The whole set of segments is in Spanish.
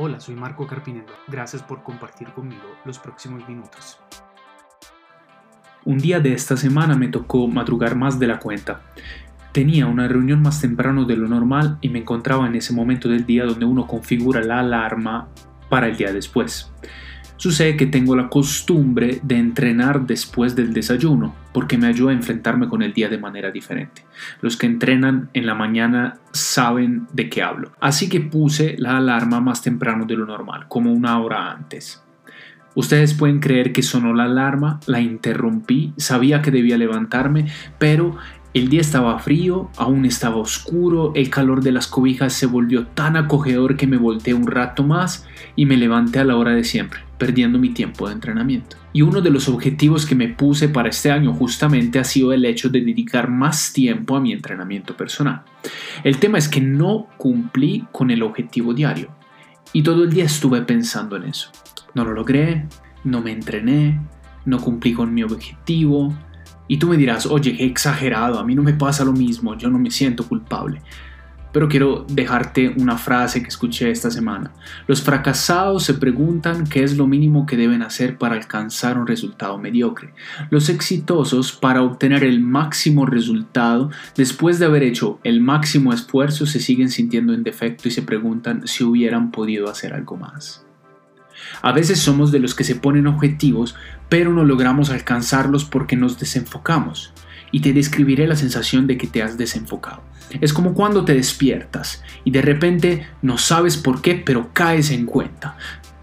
Hola, soy Marco Carpinero. Gracias por compartir conmigo los próximos minutos. Un día de esta semana me tocó madrugar más de la cuenta. Tenía una reunión más temprano de lo normal y me encontraba en ese momento del día donde uno configura la alarma para el día después. Sucede que tengo la costumbre de entrenar después del desayuno, porque me ayuda a enfrentarme con el día de manera diferente. Los que entrenan en la mañana saben de qué hablo. Así que puse la alarma más temprano de lo normal, como una hora antes. Ustedes pueden creer que sonó la alarma, la interrumpí, sabía que debía levantarme, pero el día estaba frío, aún estaba oscuro, el calor de las cobijas se volvió tan acogedor que me volteé un rato más y me levanté a la hora de siempre, perdiendo mi tiempo de entrenamiento. Y uno de los objetivos que me puse para este año justamente ha sido el hecho de dedicar más tiempo a mi entrenamiento personal. El tema es que no cumplí con el objetivo diario y todo el día estuve pensando en eso. No lo logré, no me entrené, no cumplí con mi objetivo, y tú me dirás, oye, qué exagerado, a mí no me pasa lo mismo, yo no me siento culpable. Pero quiero dejarte una frase que escuché esta semana. Los fracasados se preguntan qué es lo mínimo que deben hacer para alcanzar un resultado mediocre. Los exitosos para obtener el máximo resultado después de haber hecho el máximo esfuerzo se siguen sintiendo en defecto y se preguntan si hubieran podido hacer algo más. A veces somos de los que se ponen objetivos, pero no logramos alcanzarlos porque nos desenfocamos. Y te describiré la sensación de que te has desenfocado. Es como cuando te despiertas y de repente no sabes por qué, pero caes en cuenta.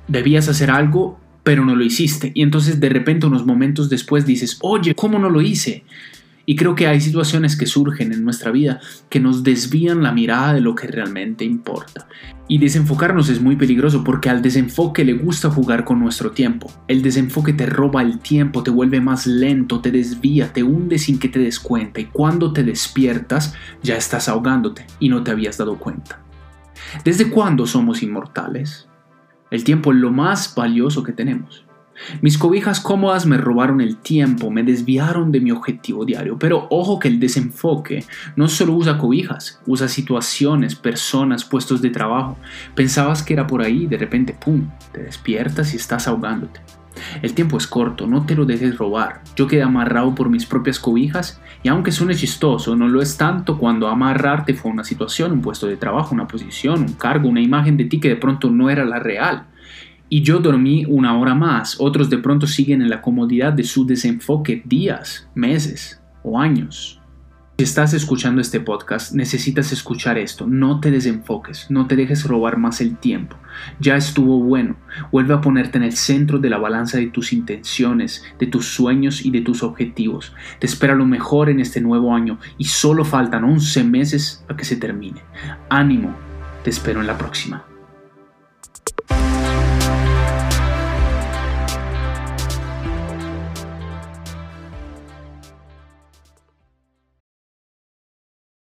Debías hacer algo, pero no lo hiciste. Y entonces de repente unos momentos después dices, oye, ¿cómo no lo hice? Y creo que hay situaciones que surgen en nuestra vida que nos desvían la mirada de lo que realmente importa. Y desenfocarnos es muy peligroso porque al desenfoque le gusta jugar con nuestro tiempo. El desenfoque te roba el tiempo, te vuelve más lento, te desvía, te hunde sin que te des cuenta y cuando te despiertas ya estás ahogándote y no te habías dado cuenta. ¿Desde cuándo somos inmortales? El tiempo es lo más valioso que tenemos. Mis cobijas cómodas me robaron el tiempo, me desviaron de mi objetivo diario, pero ojo que el desenfoque no solo usa cobijas, usa situaciones, personas, puestos de trabajo. Pensabas que era por ahí, de repente, ¡pum!, te despiertas y estás ahogándote. El tiempo es corto, no te lo dejes robar. Yo quedé amarrado por mis propias cobijas y aunque suene chistoso, no lo es tanto cuando amarrarte fue una situación, un puesto de trabajo, una posición, un cargo, una imagen de ti que de pronto no era la real y yo dormí una hora más. Otros de pronto siguen en la comodidad de su desenfoque días, meses o años. Si estás escuchando este podcast, necesitas escuchar esto. No te desenfoques, no te dejes robar más el tiempo. Ya estuvo bueno. Vuelve a ponerte en el centro de la balanza de tus intenciones, de tus sueños y de tus objetivos. Te espera lo mejor en este nuevo año y solo faltan 11 meses a que se termine. Ánimo, te espero en la próxima.